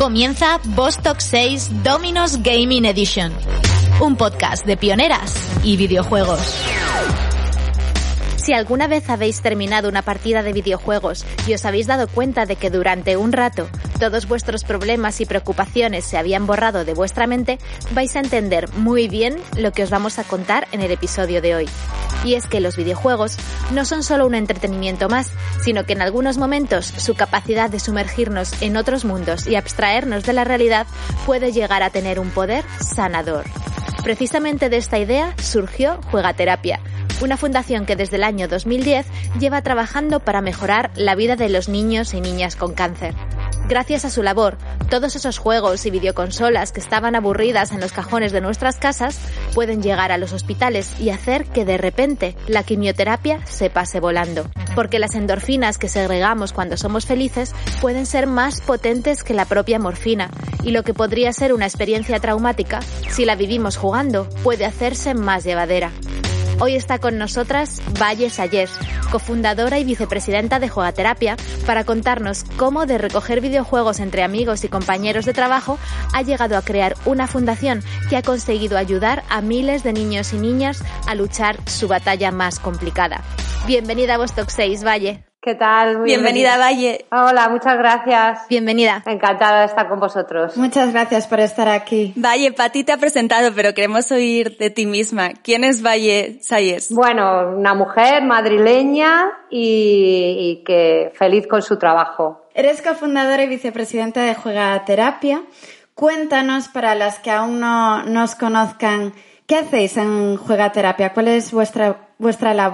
Comienza Vostok 6 Dominos Gaming Edition, un podcast de pioneras y videojuegos. Si alguna vez habéis terminado una partida de videojuegos y os habéis dado cuenta de que durante un rato todos vuestros problemas y preocupaciones se habían borrado de vuestra mente, vais a entender muy bien lo que os vamos a contar en el episodio de hoy. Y es que los videojuegos no son solo un entretenimiento más, sino que en algunos momentos su capacidad de sumergirnos en otros mundos y abstraernos de la realidad puede llegar a tener un poder sanador. Precisamente de esta idea surgió Juegaterapia, una fundación que desde el año 2010 lleva trabajando para mejorar la vida de los niños y niñas con cáncer. Gracias a su labor, todos esos juegos y videoconsolas que estaban aburridas en los cajones de nuestras casas pueden llegar a los hospitales y hacer que de repente la quimioterapia se pase volando. Porque las endorfinas que segregamos cuando somos felices pueden ser más potentes que la propia morfina y lo que podría ser una experiencia traumática, si la vivimos jugando, puede hacerse más llevadera. Hoy está con nosotras Valle Sayers, cofundadora y vicepresidenta de Juegaterapia, para contarnos cómo de recoger videojuegos entre amigos y compañeros de trabajo ha llegado a crear una fundación que ha conseguido ayudar a miles de niños y niñas a luchar su batalla más complicada. Bienvenida a Vostok 6, Valle. ¿Qué tal? Bienvenida, Valle. Hola, muchas gracias. Bienvenida. Encantada de estar con vosotros. Muchas gracias por estar aquí. Valle, Pati te ha presentado, pero queremos oír de ti misma. ¿Quién es Valle Sayes? Bueno, una mujer madrileña y, y que feliz con su trabajo. Eres cofundadora y vicepresidenta de Juega Terapia. Cuéntanos, para las que aún no nos conozcan, ¿qué hacéis en Juega Terapia? ¿Cuál es vuestra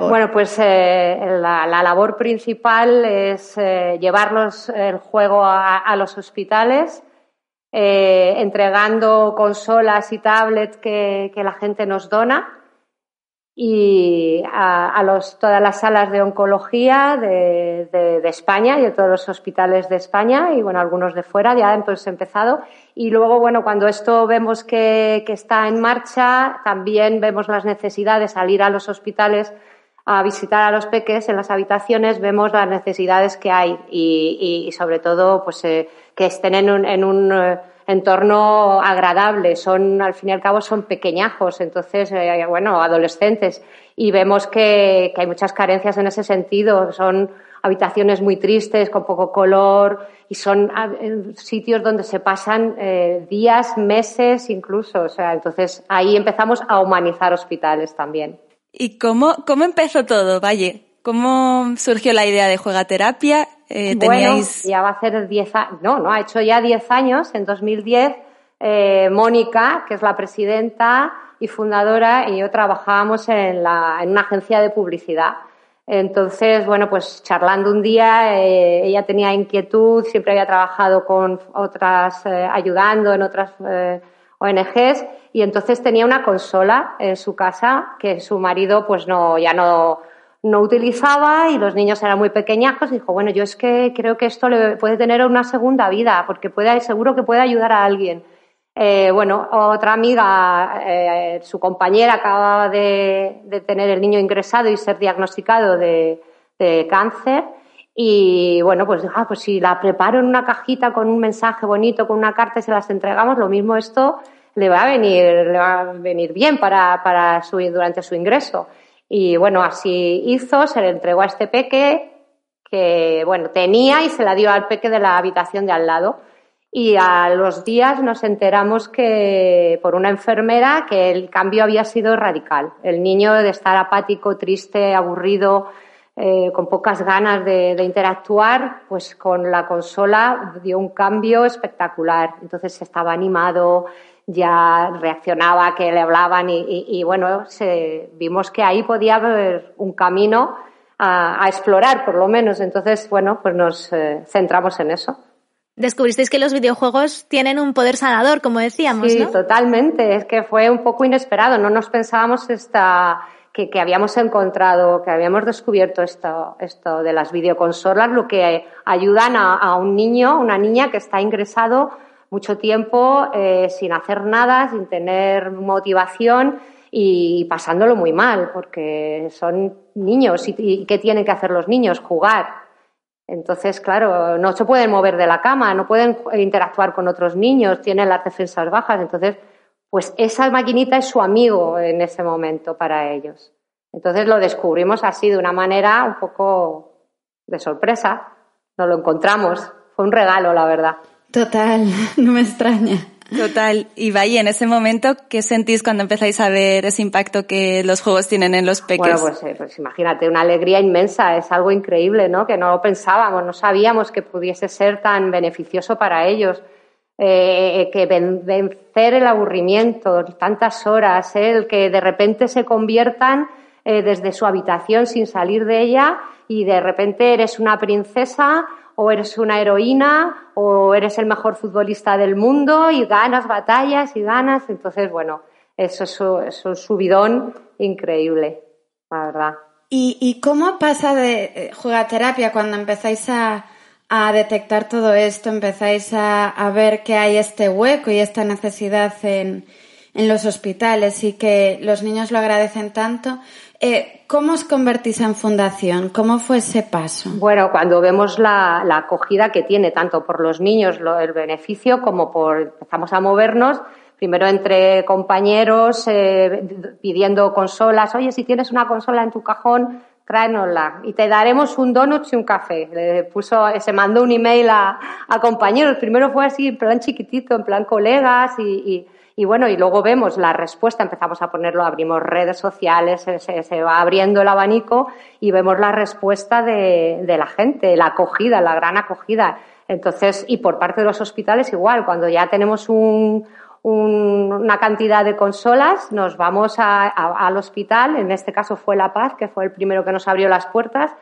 Bueno, pues eh, la, labor principal es eh, llevarlos el juego a, los hospitales, eh, entregando consolas y tablets que, la gente nos dona y a, los, todas las salas de oncología de, España y de todos los hospitales de España y bueno, algunos de fuera, ya hemos empezado. Y luego, bueno, cuando esto vemos que, está en marcha, también vemos las necesidades de salir a los hospitales a visitar a los peques en las habitaciones, vemos las necesidades que hay y, sobre todo, pues, eh, que estén en un, en un eh, entorno agradable. Son, al fin y al cabo, son pequeñajos, entonces, eh, bueno, adolescentes. Y vemos que, hay muchas carencias en ese sentido. Son habitaciones muy tristes, con poco color, y son ah, sitios donde se pasan eh, días, meses incluso. O sea, entonces ahí empezamos a humanizar hospitales también. ¿Y cómo, cómo empezó todo, Valle? ¿Cómo surgió la idea de Juegaterapia? Eh, bueno, ya va a ser 10 años, no, no, ha hecho ya 10 años, en 2010, eh, Mónica, que es la presidenta y fundadora, y yo trabajábamos en, la, en una agencia de publicidad. Entonces, bueno, pues charlando un día, eh, ella tenía inquietud, siempre había trabajado con otras, eh, ayudando en otras eh, ONGs, y entonces tenía una consola en su casa que su marido, pues no, ya no, no utilizaba y los niños eran muy pequeñajos. Dijo, bueno, yo es que creo que esto le puede tener una segunda vida porque puede, seguro que puede ayudar a alguien. Eh, bueno, otra amiga, eh, su compañera acaba de, tener el niño ingresado y ser diagnosticado de, cáncer. Y bueno, pues, ah, pues si la preparo en una cajita con un mensaje bonito, con una carta y se las entregamos, lo mismo esto le va a venir, le va a venir bien para, para su, durante su ingreso. Y bueno, así hizo, se le entregó a este peque que, bueno, tenía y se la dio al peque de la habitación de al lado. Y a los días nos enteramos que, por una enfermera, que el cambio había sido radical. El niño de estar apático, triste, aburrido, eh, con pocas ganas de, de, interactuar, pues con la consola dio un cambio espectacular. Entonces estaba animado, ya reaccionaba, que le hablaban y, bueno, vimos que ahí podía haber un camino a, explorar, por lo menos. Entonces, bueno, pues nos eh, centramos en eso. Descubristeis que los videojuegos tienen un poder sanador, como decíamos, sí, totalmente. Es que fue un poco inesperado. No nos pensábamos esta, que, habíamos encontrado, que habíamos descubierto esto, esto de las videoconsolas, lo que ayudan a, a un niño, una niña que está ingresado mucho tiempo eh, sin hacer nada, sin tener motivación y pasándolo muy mal, porque son niños y, ¿qué tienen que hacer los niños? Jugar. Entonces, claro, no se pueden mover de la cama, no pueden interactuar con otros niños, tienen las defensas bajas. Entonces, pues esa maquinita es su amigo en ese momento para ellos. Entonces lo descubrimos así, de una manera un poco de sorpresa. Nos lo encontramos. Fue un regalo, la verdad. Total, no me extraña. Total. Y vaya, en ese momento, ¿qué sentís cuando empezáis a ver ese impacto que los juegos tienen en los peques? Bueno, pues, eh, pues imagínate, una alegría inmensa, es algo increíble, ¿no? Que no lo pensábamos, no sabíamos que pudiese ser tan beneficioso para ellos. Eh, que vencer el aburrimiento, tantas horas, ¿eh? el que de repente se conviertan desde su habitación sin salir de ella y de repente eres una princesa o eres una heroína o eres el mejor futbolista del mundo y ganas batallas y ganas. Entonces, bueno, eso es, un subidón increíble, la verdad. ¿Y, cómo pasa de eh, jugaterapia cuando empezáis a, detectar todo esto, empezáis a, ver que hay este hueco y esta necesidad en, en los hospitales y que los niños lo agradecen tanto? Eh, ¿Cómo os convertís en fundación? ¿Cómo fue ese paso? Bueno, cuando vemos la, acogida que tiene tanto por los niños el beneficio como por empezamos a movernos primero entre compañeros eh, pidiendo consolas. Oye, si tienes una consola en tu cajón, tráenosla y te daremos un donut y un café. Le puso, se mandó un email a, a compañeros. Primero fue así, en plan chiquitito, en plan colegas y y bueno, y luego vemos la respuesta, empezamos a ponerlo, abrimos redes sociales, se, va abriendo el abanico y vemos la respuesta de, la gente, la acogida, la gran acogida. Entonces, y por parte de los hospitales igual, cuando ya tenemos una cantidad de consolas, nos vamos al hospital, en este caso fue La Paz, que fue el primero que nos abrió las puertas,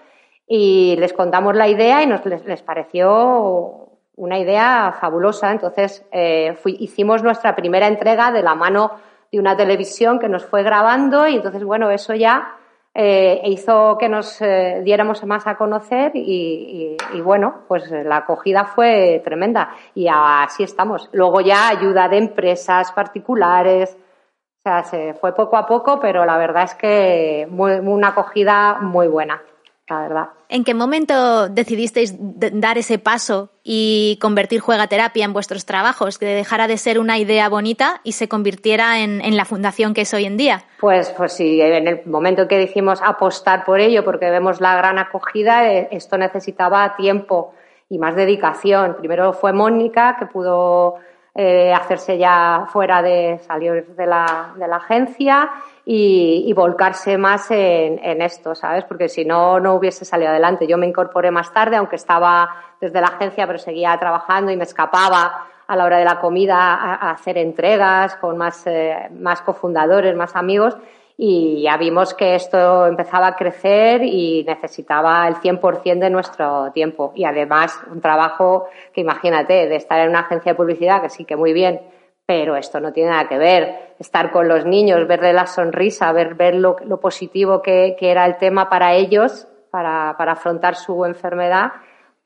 y les contamos la idea y nos les pareció una idea fabulosa. Entonces, eh, hicimos nuestra primera entrega de la mano de una televisión que nos fue grabando y entonces, bueno, eso ya eh, hizo que nos eh, diéramos más a conocer y, bueno, pues la acogida fue tremenda y así estamos. Luego ya ayuda de empresas particulares. O sea, se fue poco a poco, pero la verdad es que una acogida muy buena la verdad. ¿En qué momento decidisteis dar ese paso y convertir juegaterapia en vuestros trabajos, que dejara de ser una idea bonita y se convirtiera en, la fundación que es hoy en día? Pues, pues sí, en el momento que dijimos apostar por ello, porque vemos la gran acogida, eh, esto necesitaba tiempo y más dedicación. Primero fue Mónica, que pudo eh, hacerse ya fuera de salir de la, de la agencia y, volcarse más en, esto, ¿sabes? Porque si no, no hubiese salido adelante. Yo me incorporé más tarde, aunque estaba desde la agencia, pero seguía trabajando y me escapaba a la hora de la comida a, hacer entregas con más, eh, más cofundadores, más amigos y ya vimos que esto empezaba a crecer y necesitaba el 100% de nuestro tiempo. Y además un trabajo que imagínate, de estar en una agencia de publicidad, que sí que muy bien, pero esto no tiene nada que ver. Estar con los niños, verle la sonrisa, ver, ver lo, positivo que, era el tema para ellos, para, para afrontar su enfermedad,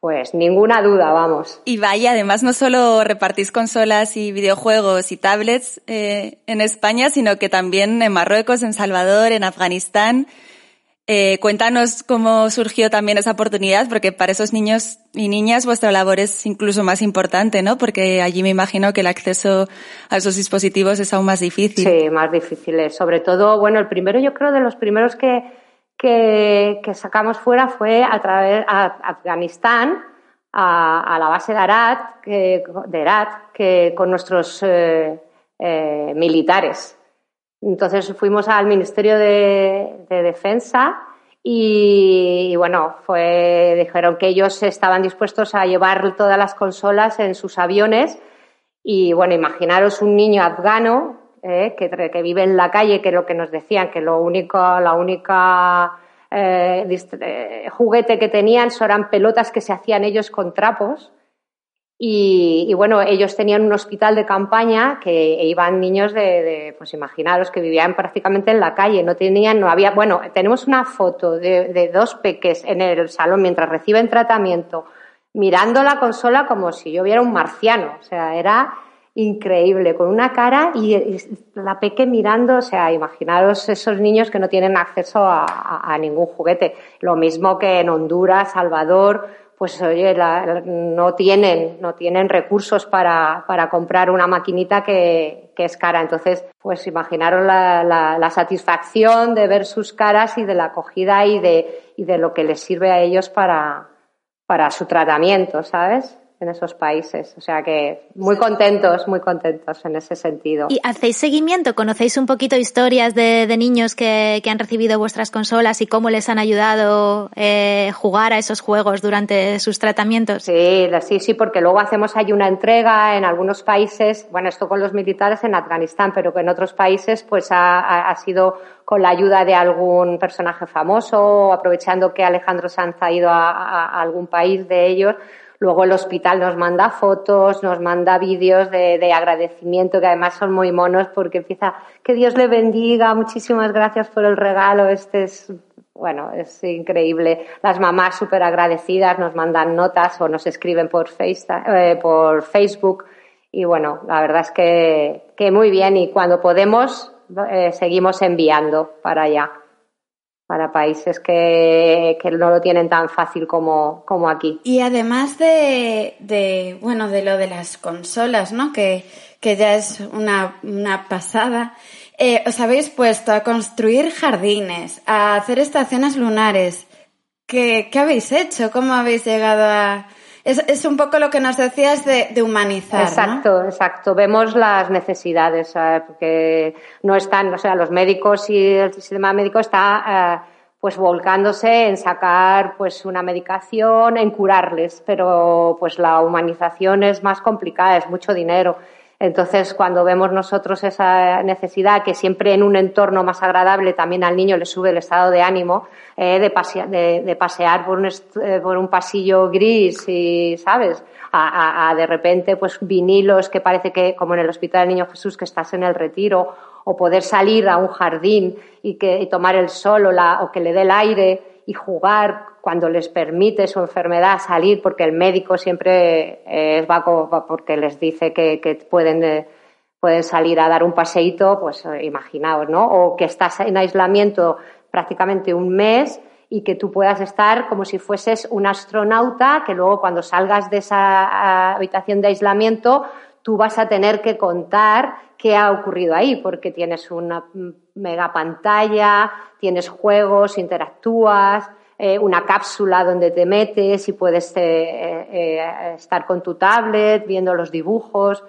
pues ninguna duda, vamos. Y vaya, además no solo repartís consolas y videojuegos y tablets eh, en España, sino que también en Marruecos, en Salvador, en Afganistán. Eh, cuéntanos cómo surgió también esa oportunidad, porque para esos niños y niñas vuestra labor es incluso más importante, ¿no? Porque allí me imagino que el acceso a esos dispositivos es aún más difícil. Sí, más difícil. Sobre todo, bueno, el primero, yo creo, de los primeros que, que, sacamos fuera fue a través de Afganistán, a, la base de Arat, que, de Herat, que con nuestros eh, eh, militares. Entonces fuimos al Ministerio de, Defensa y, bueno, fue, dijeron que ellos estaban dispuestos a llevar todas las consolas en sus aviones. Y bueno, imaginaros un niño afgano eh, que, que, vive en la calle, que lo que nos decían, que lo único, la única eh, eh, juguete que tenían eran pelotas que se hacían ellos con trapos y, bueno, ellos tenían un hospital de campaña que iban niños de, pues imaginaros, que vivían prácticamente en la calle, no tenían, no había, bueno, tenemos una foto de, dos peques en el salón mientras reciben tratamiento, mirando la consola como si yo viera un marciano, o sea, era increíble, con una cara y, la peque mirando, o sea, imaginaros esos niños que no tienen acceso a ningún juguete, lo mismo que en Honduras, Salvador, pues oye, no tienen, no tienen recursos para, para comprar una maquinita que, que, es cara. Entonces, pues imaginaron la, la, la, satisfacción de ver sus caras y de la acogida y de, y de lo que les sirve a ellos para, para su tratamiento, ¿sabes? En esos países. O sea que muy contentos, muy contentos en ese sentido. ¿Y hacéis seguimiento? ¿Conocéis un poquito historias de, de niños que, que, han recibido vuestras consolas y cómo les han ayudado eh, jugar a esos juegos durante sus tratamientos? Sí, sí, sí, porque luego hacemos ahí una entrega en algunos países, bueno, esto con los militares en Afganistán, pero que en otros países pues ha, ha sido con la ayuda de algún personaje famoso, aprovechando que Alejandro Sanz ha ido a, a, a algún país de ellos Luego el hospital nos manda fotos, nos manda vídeos de, de, agradecimiento, que además son muy monos porque empieza, que Dios le bendiga, muchísimas gracias por el regalo, este es, bueno, es increíble. Las mamás súper agradecidas nos mandan notas o nos escriben por, eh, por Facebook. Y bueno, la verdad es que, que muy bien. Y cuando podemos eh, seguimos enviando para allá para países que, que, no lo tienen tan fácil como, como aquí. Y además de, de, bueno, de lo de las consolas, ¿no? Que, que ya es una, una pasada. Eh, os habéis puesto a construir jardines, a hacer estaciones lunares. ¿Qué, qué habéis hecho? ¿Cómo habéis llegado a, es, es, un poco lo que nos decías de, de humanizar. Exacto, ¿no? exacto. Vemos las necesidades, ¿sabes? porque no están, o sea, los médicos y el sistema médico está eh, pues volcándose en sacar pues una medicación, en curarles, pero pues la humanización es más complicada, es mucho dinero. Entonces, cuando vemos nosotros esa necesidad, que siempre en un entorno más agradable también al niño le sube el estado de ánimo, eh, de, de, pasear por un, eh, por un, pasillo gris y, ¿sabes? A, de repente, pues vinilos que parece que, como en el Hospital del Niño Jesús, que estás en el retiro, o poder salir a un jardín y, que, tomar el sol o, la, o que le dé el aire y jugar cuando les permite su enfermedad salir, porque el médico siempre eh, va porque les dice que, pueden, eh, pueden salir a dar un paseíto, pues eh, imaginaos, ¿no? O que estás en aislamiento prácticamente un mes y que tú puedas estar como si fueses un astronauta, que luego cuando salgas de esa habitación de aislamiento, tú vas a tener que contar qué ha ocurrido ahí, porque tienes una mega pantalla, tienes juegos, interactúas, eh, una cápsula donde te metes y puedes eh, eh, estar con tu tablet viendo los dibujos,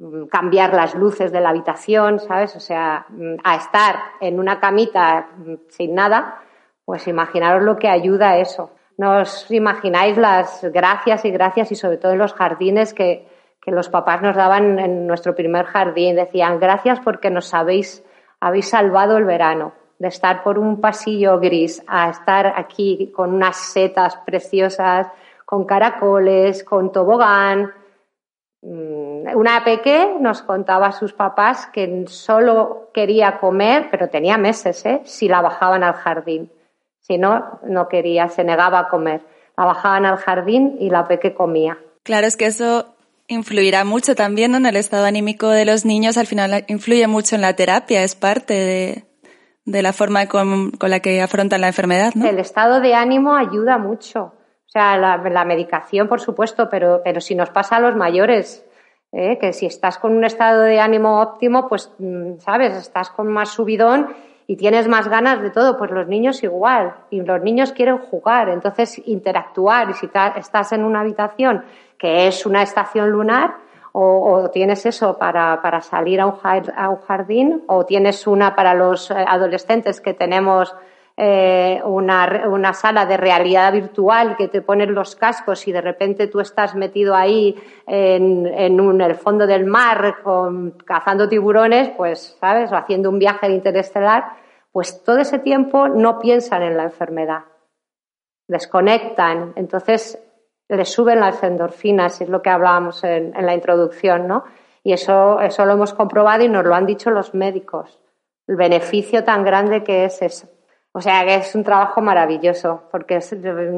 mm, cambiar las luces de la habitación, ¿sabes? O sea, mm, a estar en una camita mm, sin nada, pues imaginaros lo que ayuda a eso. No os imagináis las gracias y gracias y sobre todo en los jardines que, que los papás nos daban en nuestro primer jardín. Decían, gracias porque nos habéis, habéis salvado el verano de estar por un pasillo gris a estar aquí con unas setas preciosas, con caracoles, con tobogán. Mm, una peque nos contaba a sus papás que solo quería comer, pero tenía meses, ¿eh? si la bajaban al jardín. Si no, no quería, se negaba a comer. La bajaban al jardín y la peque comía. Claro, es que eso influirá mucho también en el estado anímico de los niños. Al final influye mucho en la terapia, es parte de, de la forma con, con, la que afrontan la enfermedad. ¿no? El estado de ánimo ayuda mucho. O sea, la, medicación, por supuesto, pero, pero si nos pasa a los mayores, ¿eh? que si estás con un estado de ánimo óptimo, pues, mm, sabes, estás con más subidón y tienes más ganas de todo, pues los niños igual. Y los niños quieren jugar, entonces interactuar. Y si estás en una habitación que es una estación lunar, o, tienes eso para, para salir a un, jardín, o tienes una para los eh, adolescentes que tenemos eh, una, una, sala de realidad virtual que te ponen los cascos y de repente tú estás metido ahí en, en el fondo del mar cazando tiburones, pues, ¿sabes? O haciendo un viaje interestelar, pues todo ese tiempo no piensan en la enfermedad. Desconectan. Entonces, le suben las endorfinas, es lo que hablábamos en, en, la introducción, ¿no? Y eso, eso lo hemos comprobado y nos lo han dicho los médicos, el beneficio tan grande que es eso. O sea, que es un trabajo maravilloso, porque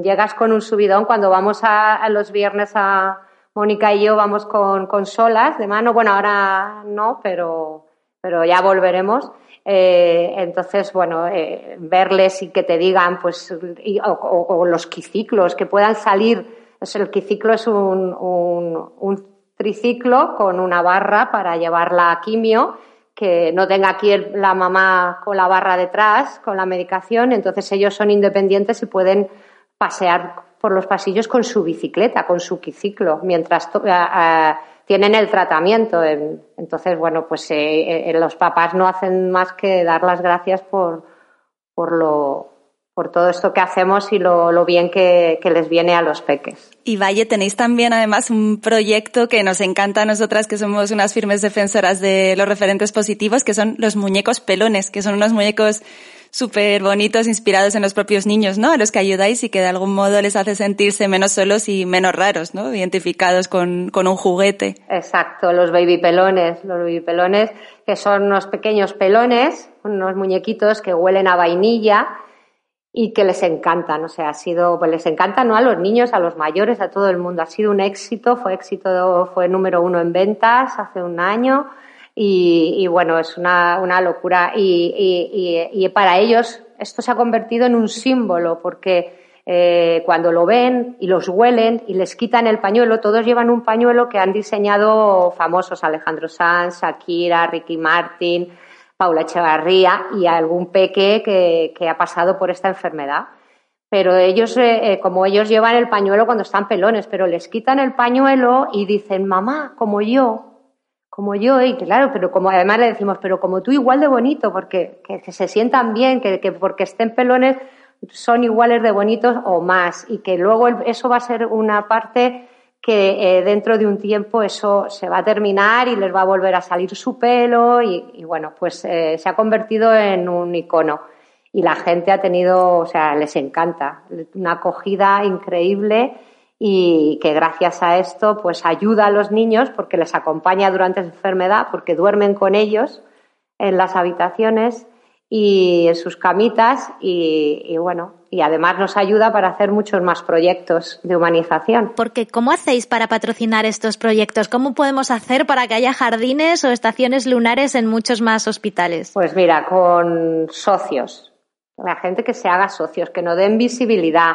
llegas con un subidón cuando vamos a, los viernes a Mónica y yo vamos con, con solas de mano, bueno, ahora no, pero, pero ya volveremos. Eh, entonces, bueno, eh, verles y que te digan, pues, y, o, o, los quiciclos, que puedan salir el quiciclo es un, un, triciclo con una barra para llevar la quimio, que no tenga aquí la mamá con la barra detrás, con la medicación, entonces ellos son independientes y pueden pasear por los pasillos con su bicicleta, con su quiciclo, mientras eh, eh, tienen el tratamiento. Entonces, bueno, pues eh, los papás no hacen más que dar las gracias por, por lo, por todo esto que hacemos y lo, bien que, les viene a los peques. Y Valle, tenéis también además un proyecto que nos encanta a nosotras, que somos unas firmes defensoras de los referentes positivos, que son los muñecos pelones, que son unos muñecos súper bonitos, inspirados en los propios niños, ¿no? A los que ayudáis y que de algún modo les hace sentirse menos solos y menos raros, ¿no? Identificados con, con un juguete. Exacto, los baby pelones, los baby pelones, que son unos pequeños pelones, unos muñequitos que huelen a vainilla y que les encantan, o sea, ha sido, pues les encanta no a los niños, a los mayores, a todo el mundo. Ha sido un éxito, fue éxito, fue número uno en ventas hace un año y, bueno, es una, una locura. Y, y, para ellos esto se ha convertido en un símbolo porque eh, cuando lo ven y los huelen y les quitan el pañuelo, todos llevan un pañuelo que han diseñado famosos, Alejandro Sanz, Shakira, Ricky Martin, Paula Echevarría y algún peque que, ha pasado por esta enfermedad. Pero ellos, eh, eh, como ellos llevan el pañuelo cuando están pelones, pero les quitan el pañuelo y dicen, mamá, como yo, como yo, y claro, pero como además le decimos, pero como tú igual de bonito, porque que, se sientan bien, que, que, porque estén pelones son iguales de bonitos o más, y que luego eso va a ser una parte que eh, dentro de un tiempo eso se va a terminar y les va a volver a salir su pelo y, bueno, pues eh, se ha convertido en un icono. Y la gente ha tenido, o sea, les encanta, una acogida increíble y que gracias a esto pues ayuda a los niños porque les acompaña durante su enfermedad, porque duermen con ellos en las habitaciones y en sus camitas y, bueno, y además nos ayuda para hacer muchos más proyectos de humanización. Porque ¿cómo hacéis para patrocinar estos proyectos? ¿Cómo podemos hacer para que haya jardines o estaciones lunares en muchos más hospitales? Pues mira, con socios, la gente que se haga socios, que no den visibilidad.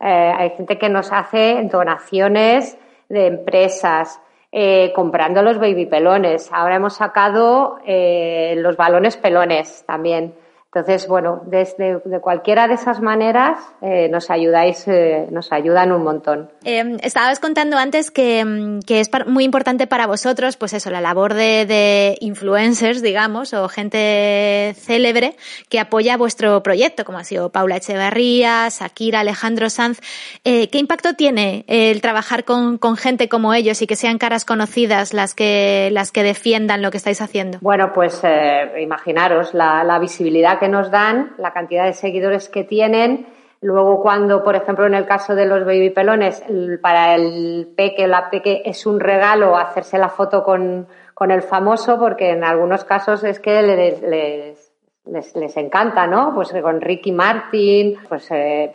Eh, hay gente que nos hace donaciones de empresas, eh, comprando los baby pelones. Ahora hemos sacado eh, los balones pelones también. Entonces, bueno, desde de cualquiera de esas maneras eh, nos ayudáis, eh, nos ayudan un montón. Eh, estabas contando antes que, mm, que, es muy importante para vosotros, pues eso, la labor de, de, influencers, digamos, o gente célebre que apoya vuestro proyecto, como ha sido Paula Echevarría, Shakira, Alejandro Sanz. Eh, ¿Qué impacto tiene el trabajar con, con, gente como ellos y que sean caras conocidas las que, las que defiendan lo que estáis haciendo? Bueno, pues imaginaros la, la visibilidad que nos dan, la cantidad de seguidores que tienen. Luego, cuando, por ejemplo, en el caso de los baby pelones, para el peque la peque es un regalo hacerse la foto con, con el famoso, porque en algunos casos es que les, les, les, encanta, ¿no? Pues con Ricky Martin, pues eh,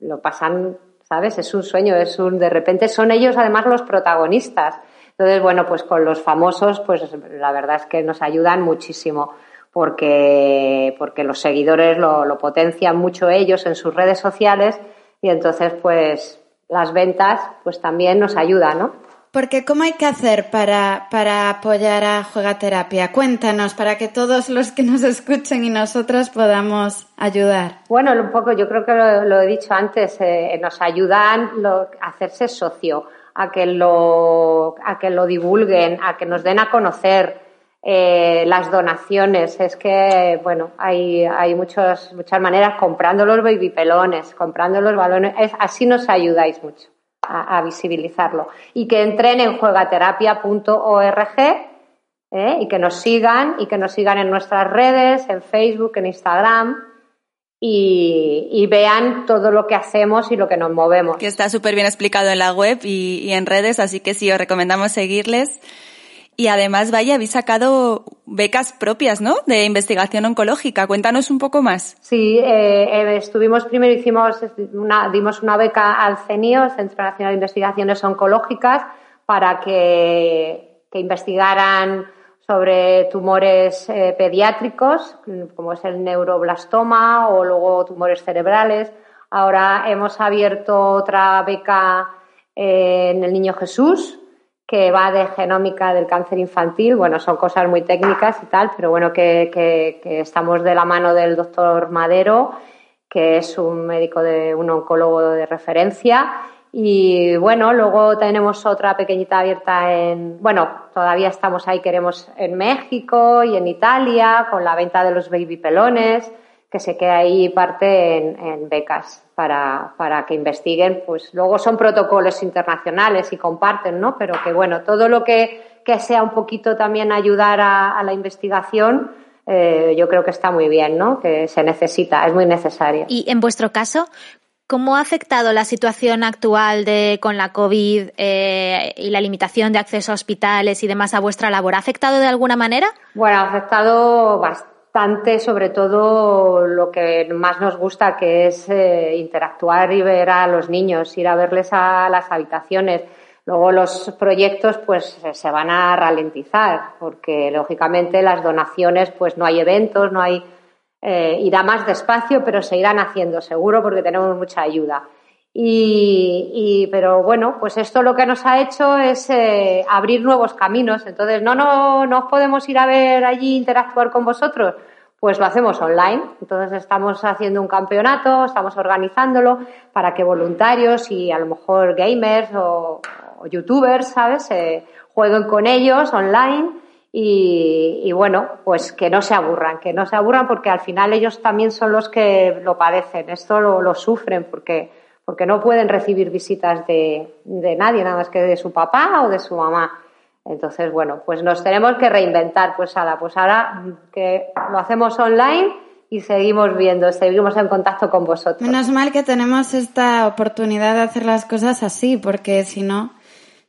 lo pasan, ¿sabes? Es un sueño, es un, de repente son ellos además los protagonistas. Entonces, bueno, pues con los famosos, pues la verdad es que nos ayudan muchísimo porque, porque los seguidores lo, lo potencian mucho ellos en sus redes sociales y entonces pues las ventas pues también nos ayudan, ¿no? Porque ¿cómo hay que hacer para, para apoyar a Juegaterapia? Cuéntanos, para que todos los que nos escuchen y nosotros podamos ayudar. Bueno, un poco, yo creo que lo, he dicho antes, eh, nos ayudan lo, a hacerse socio, a que, lo, a que lo divulguen, a que nos den a conocer, eh, las donaciones. Es que, bueno, hay, hay muchas muchas maneras, comprando los baby pelones, comprando los balones, es, así nos ayudáis mucho a, visibilizarlo. Y que entren en juegaterapia.org ¿eh? y que nos sigan y que nos sigan en nuestras redes, en Facebook, en Instagram. Y, vean todo lo que hacemos y lo que nos movemos. Que está súper bien explicado en la web y, y en redes, así que sí, os recomendamos seguirles. Y además, vaya, habéis sacado becas propias, ¿no? De investigación oncológica. Cuéntanos un poco más. Sí, eh, eh, estuvimos primero, hicimos una, dimos una beca al CENIO, Centro Nacional de Investigaciones Oncológicas, para que, que investigaran sobre tumores eh, pediátricos, como es el neuroblastoma o luego tumores cerebrales. Ahora hemos abierto otra beca en el Niño Jesús, que va de genómica del cáncer infantil. Bueno, son cosas muy técnicas y tal, pero bueno, que, que estamos de la mano del doctor Madero, que es un médico de un oncólogo de referencia y bueno, luego tenemos otra pequeñita abierta en, bueno, todavía estamos ahí, queremos en México y en Italia con la venta de los baby pelones, que se queda ahí parte en, becas para, para, que investiguen. Pues luego son protocolos internacionales y comparten, ¿no? Pero que bueno, todo lo que, que sea un poquito también ayudar a, la investigación, eh, yo creo que está muy bien, ¿no? Que se necesita, es muy necesario. Y en vuestro caso, ¿Cómo ha afectado la situación actual de, con la COVID eh, y la limitación de acceso a hospitales y demás a vuestra labor? ¿Ha afectado de alguna manera? Bueno, ha afectado bastante, sobre todo lo que más nos gusta, que es eh, interactuar y ver a los niños, ir a verles a las habitaciones. Luego los proyectos pues se van a ralentizar porque lógicamente las donaciones pues no hay eventos, no hay eh, irá más despacio, pero se irán haciendo seguro porque tenemos mucha ayuda. Y, pero bueno, pues esto lo que nos ha hecho es eh, abrir nuevos caminos. Entonces, no, no, no podemos ir a ver allí, interactuar con vosotros. Pues lo hacemos online. Entonces estamos haciendo un campeonato, estamos organizándolo para que voluntarios y a lo mejor gamers o, youtubers, ¿sabes? Eh, jueguen con ellos online y, bueno, pues que no se aburran, que no se aburran porque al final ellos también son los que lo padecen, esto lo, sufren porque, porque no pueden recibir visitas de, de nadie, nada más que de su papá o de su mamá. Entonces, bueno, pues nos tenemos que reinventar, pues ahora, pues ahora que lo hacemos online y seguimos viendo, seguimos en contacto con vosotros. Menos mal que tenemos esta oportunidad de hacer las cosas así, porque si no,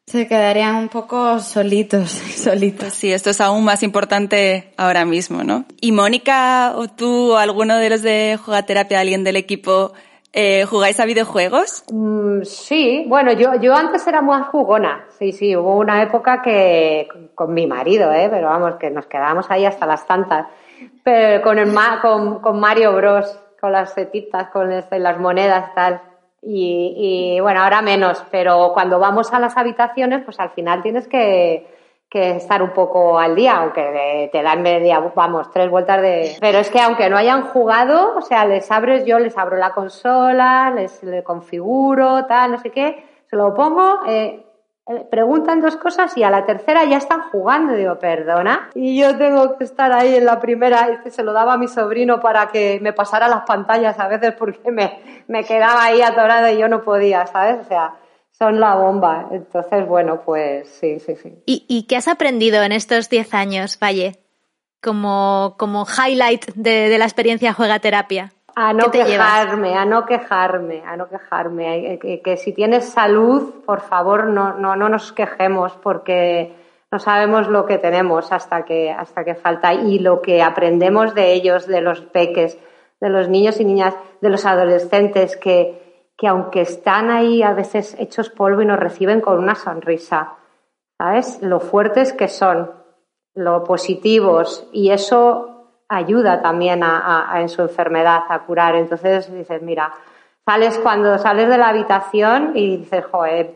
se quedarían un poco solitos, solitos. Sí, esto es aún más importante ahora mismo, ¿no? Y Mónica, o tú, o alguno de los de Jugaterapia, alguien del equipo, eh, ¿jugáis a videojuegos? Mm, sí, bueno, yo, yo antes era más jugona. Sí, sí, hubo una época que con mi marido, ¿eh? Pero vamos, que nos quedábamos ahí hasta las tantas. Pero con, el, con, con Mario Bros, con las setitas, con las monedas, tal. Y, bueno, ahora menos, pero cuando vamos a las habitaciones, pues al final tienes que, estar un poco al día, aunque te dan media, vamos, tres vueltas de... Pero es que aunque no hayan jugado, o sea, les abres, yo les abro la consola, les, les configuro, tal, no sé qué, se lo pongo, eh, eh, preguntan dos cosas y a la tercera ya están jugando. Digo, perdona. Y yo tengo que estar ahí en la primera. Y se lo daba a mi sobrino para que me pasara las pantallas a veces porque me, me quedaba ahí atorada y yo no podía, ¿sabes? O sea, son la bomba. Entonces, bueno, pues sí, sí, sí. ¿Y, y qué has aprendido en estos 10 años, Valle? Como, como highlight de, de la experiencia Juega Terapia. A no quejarme, a no quejarme, a no quejarme. Que, si tienes salud, por favor, no, no, no nos quejemos porque no sabemos lo que tenemos hasta que, hasta que falta y lo que aprendemos de ellos, de los peques, de los niños y niñas, de los adolescentes, que, que aunque están ahí a veces hechos polvo y nos reciben con una sonrisa, ¿sabes? Lo fuertes que son, lo positivos y eso ayuda también a, en su enfermedad a curar. Entonces dices, mira, sales cuando sales de la habitación y dices, joder,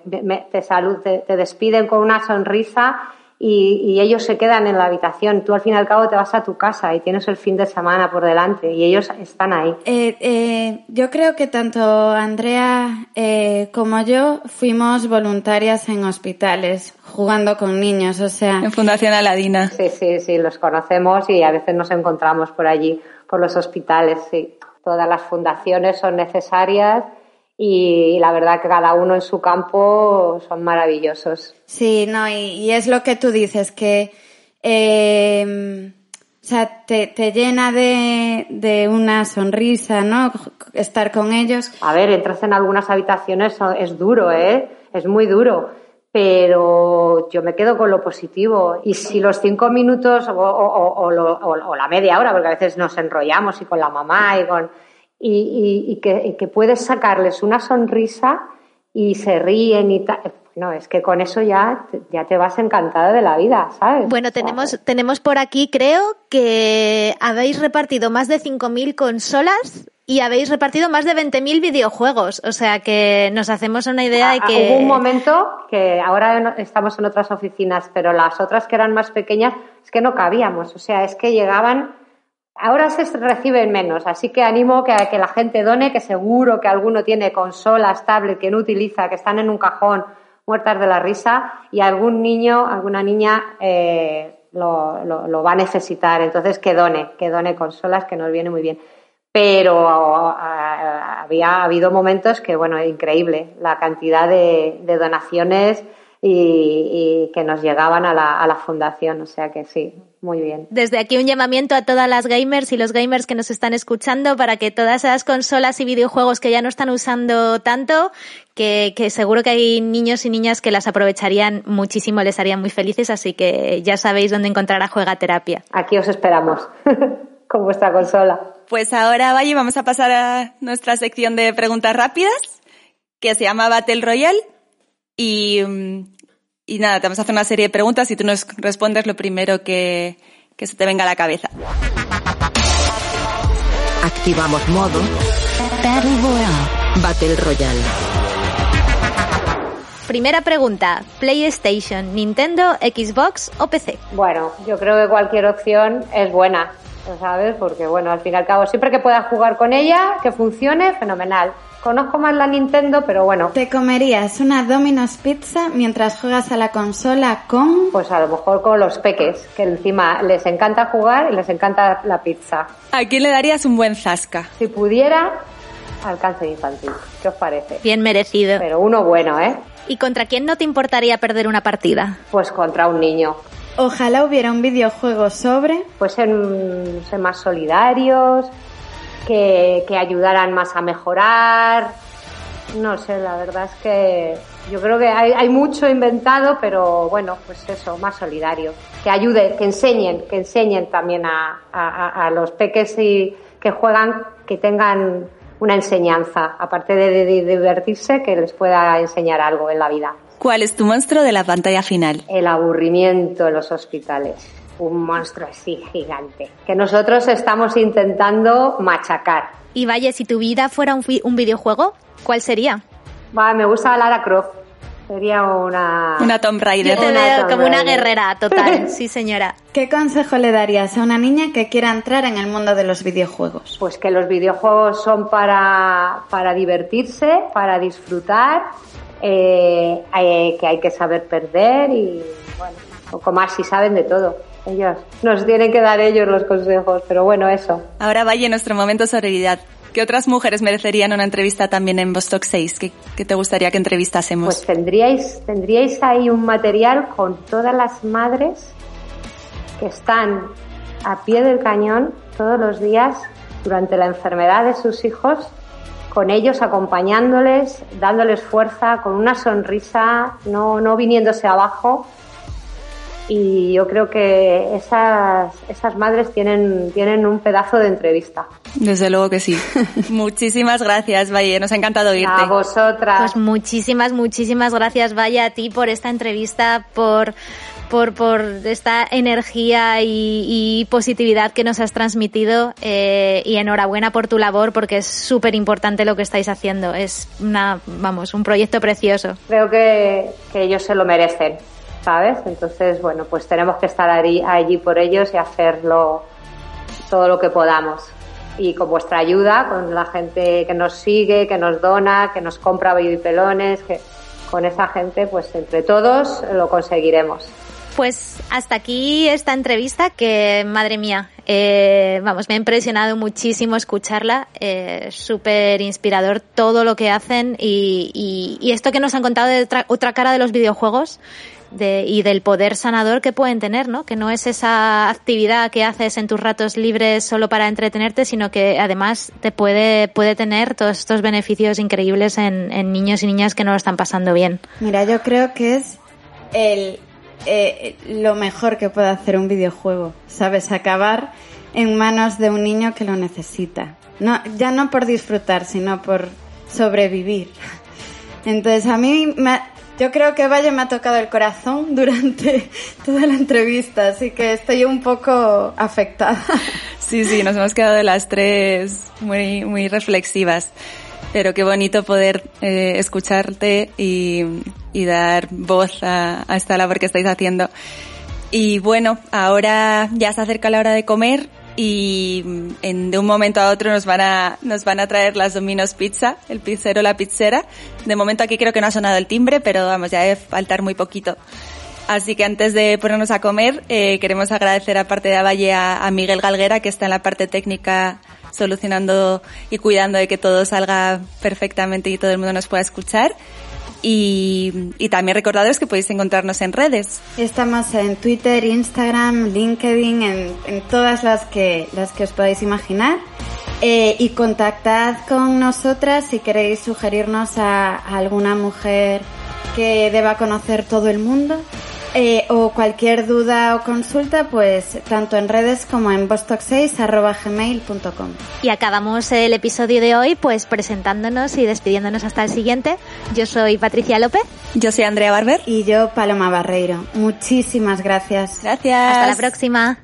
te, salud, te, despiden con una sonrisa y, ellos se quedan en la habitación. Tú al fin y al cabo te vas a tu casa y tienes el fin de semana por delante y ellos están ahí. Eh, eh, yo creo que tanto Andrea eh, como yo fuimos voluntarias en hospitales jugando con niños, o sea. En Fundación Aladina. Sí, sí, sí, los conocemos y a veces nos encontramos por allí, por los hospitales, sí. Todas las fundaciones son necesarias y la verdad que cada uno en su campo son maravillosos. Sí, no, y, es lo que tú dices, que em, o sea, te, te llena de, de, una sonrisa, ¿no? Estar con ellos. A ver, entras en algunas habitaciones, es duro, ¿eh? Es muy duro. Pero yo me quedo con lo positivo. Y si los cinco minutos o, o, o la media hora, porque a veces nos enrollamos y con la mamá y con y, que, puedes sacarles una sonrisa y se ríen y tal. No, es que con eso ya, ya te vas encantada de la vida, ¿sabes? Bueno, tenemos, tenemos por aquí, creo, que habéis repartido más de 5.000 consolas y habéis repartido más de 20.000 videojuegos. O sea que nos hacemos una idea de Ah, que... Hubo un momento que ahora estamos en otras oficinas, pero las otras que eran más pequeñas es que no cabíamos. O sea, es que llegaban. Ahora se reciben menos, así que animo que, a que la gente done, que seguro que alguno tiene consolas, tablet que no utiliza, que están en un cajón muertas de la risa y algún niño, alguna niña eh, lo, lo- lo va a necesitar. Entonces que done, que done consolas, que nos viene muy bien. Pero había habido momentos que, bueno, increíble la cantidad de, de donaciones y, y que nos llegaban a la, a la fundación. O sea que sí, muy bien. Desde aquí un llamamiento a todas las gamers y los gamers que nos están escuchando para que todas esas consolas y videojuegos que ya no están usando tanto, que, que seguro que hay niños y niñas que las aprovecharían muchísimo, les harían muy felices, así que ya sabéis dónde encontrar a Juega Terapia. Aquí os esperamos con vuestra consola. Pues ahora, Valle, vamos a pasar a nuestra sección de preguntas rápidas, que se llama Battle Royale. Y, mm, y nada, te vamos a hacer una serie de preguntas y tú nos respondes lo primero que, que se te venga a la cabeza. Activamos modo Battle Royale. Battle Royale. Primera pregunta, PlayStation, Nintendo, Xbox o PC. Bueno, yo creo que cualquier opción es buena, ¿sabes? Porque, bueno, al fin y al cabo, siempre que puedas jugar con ella, que funcione, fenomenal. Conozco más la Nintendo, pero bueno, ¿Te comerías una Domino's Pizza mientras juegas a la consola con... pues a lo mejor con los peques, que encima les encanta jugar y les encanta la pizza. ¿A quién le darías un buen zasca? Si pudiera, al cáncer infantil. ¿Qué os parece? Bien merecido. Pero uno bueno, ¿eh? ¿Y contra quién no te importaría perder una partida? Pues contra un niño. Ojalá hubiera un videojuego sobre... Pues ser, ser más solidarios, que, que ayudaran más a mejorar. No sé, la verdad es que yo creo que hay, hay mucho inventado, pero bueno, pues eso, más solidario. Que ayude, que enseñen, que enseñen también a, a- a los peques y que juegan, que tengan una enseñanza, aparte de, de- de divertirse, que les pueda enseñar algo en la vida. ¿Cuál es tu monstruo de la pantalla final? El aburrimiento en los hospitales. Un monstruo así gigante. Que nosotros estamos intentando machacar. Y vaya, si tu vida fuera un, un videojuego, ¿cuál sería? Va, me gusta Lara Croft. Sería una... Una Tomb Raider. Yo te Una veo Tomb como una guerrera total, sí señora. ¿Qué consejo le darías a una niña que quiera entrar en el mundo de los videojuegos? Pues que los videojuegos son para, para divertirse, para disfrutar, eh, eh, que hay que saber perder y, bueno, poco más si saben de todo. Ellos, nos tienen que dar ellos los consejos, pero bueno, eso. Ahora, Valle, nuestro momento sororidad. ¿Qué otras mujeres merecerían una entrevista también en Vostok 6? ¿Qué, qué te gustaría que entrevistásemos? Pues tendríais, tendríais ahí un material con todas las madres que están a pie del cañón todos los días durante la enfermedad de sus hijos, con ellos acompañándoles, dándoles fuerza, con una sonrisa, no, no viniéndose abajo. Y yo creo que esas, esas madres tienen, tienen un pedazo de entrevista. Desde luego que sí. Muchísimas gracias, Valle. Nos ha encantado oírte. A vosotras. Pues muchísimas, muchísimas gracias, vaya a ti por esta entrevista, por, por, por esta energía y, y positividad que nos has transmitido eh, y enhorabuena por tu labor porque es súper importante lo que estáis haciendo. Es una, vamos, un proyecto precioso. creo que, que ellos se lo merecen, ¿sabes? Entonces, bueno, pues tenemos que estar allí, allí por ellos y hacerlo todo lo que podamos. Y con vuestra ayuda, con la gente que nos sigue, que nos dona, que nos compra pelones, que con esa gente, pues entre todos lo conseguiremos. Pues hasta aquí esta entrevista que, madre mía, eh, vamos, me ha impresionado muchísimo escucharla, eh, súper inspirador todo lo que hacen y, y, y esto que nos han contado de otra, otra cara de los videojuegos de, y del poder sanador que pueden tener, ¿no? Que no es esa actividad que haces en tus ratos libres solo para entretenerte, sino que además te puede, puede tener todos estos beneficios increíbles en, en niños y niñas que no lo están pasando bien. Mira, yo creo que es el, eh, lo mejor que puede hacer un videojuego, ¿sabes? Acabar en manos de un niño que lo necesita. No, ya no por disfrutar, sino por sobrevivir. Entonces a mí me Yo creo que Valle me ha tocado el corazón durante toda la entrevista, así que estoy un poco afectada. Sí, sí, nos hemos quedado las tres muy, muy reflexivas. Pero qué bonito poder eh, escucharte y, y, dar voz a, a esta labor que estáis haciendo. Y bueno, ahora ya se acerca la hora de comer y en, de un momento a otro nos van a, nos van a traer las Domino's Pizza, el pizzero, la pizzera. De momento aquí creo que no ha sonado el timbre, pero vamos, ya debe faltar muy poquito. Así que antes de ponernos a comer, eh, queremos agradecer aparte de Valle a, a Miguel Galguera, que está en la parte técnica solucionando y cuidando de que todo salga perfectamente y todo el mundo nos pueda escuchar. Y, también recordaros que podéis encontrarnos en redes. Estamos en Twitter, Instagram, LinkedIn, en, todas las que, las que os podáis imaginar. Eh, y contactad con nosotras si queréis sugerirnos a alguna mujer que deba conocer todo el mundo. Eh, o cualquier duda o consulta, pues tanto en redes como en bostock6.gmail.com. Y acabamos el episodio de hoy pues presentándonos y despidiéndonos hasta el siguiente. Yo soy Patricia López. Yo soy Andrea Barber. Y yo Paloma Barreiro. Muchísimas gracias. Gracias. Hasta la próxima.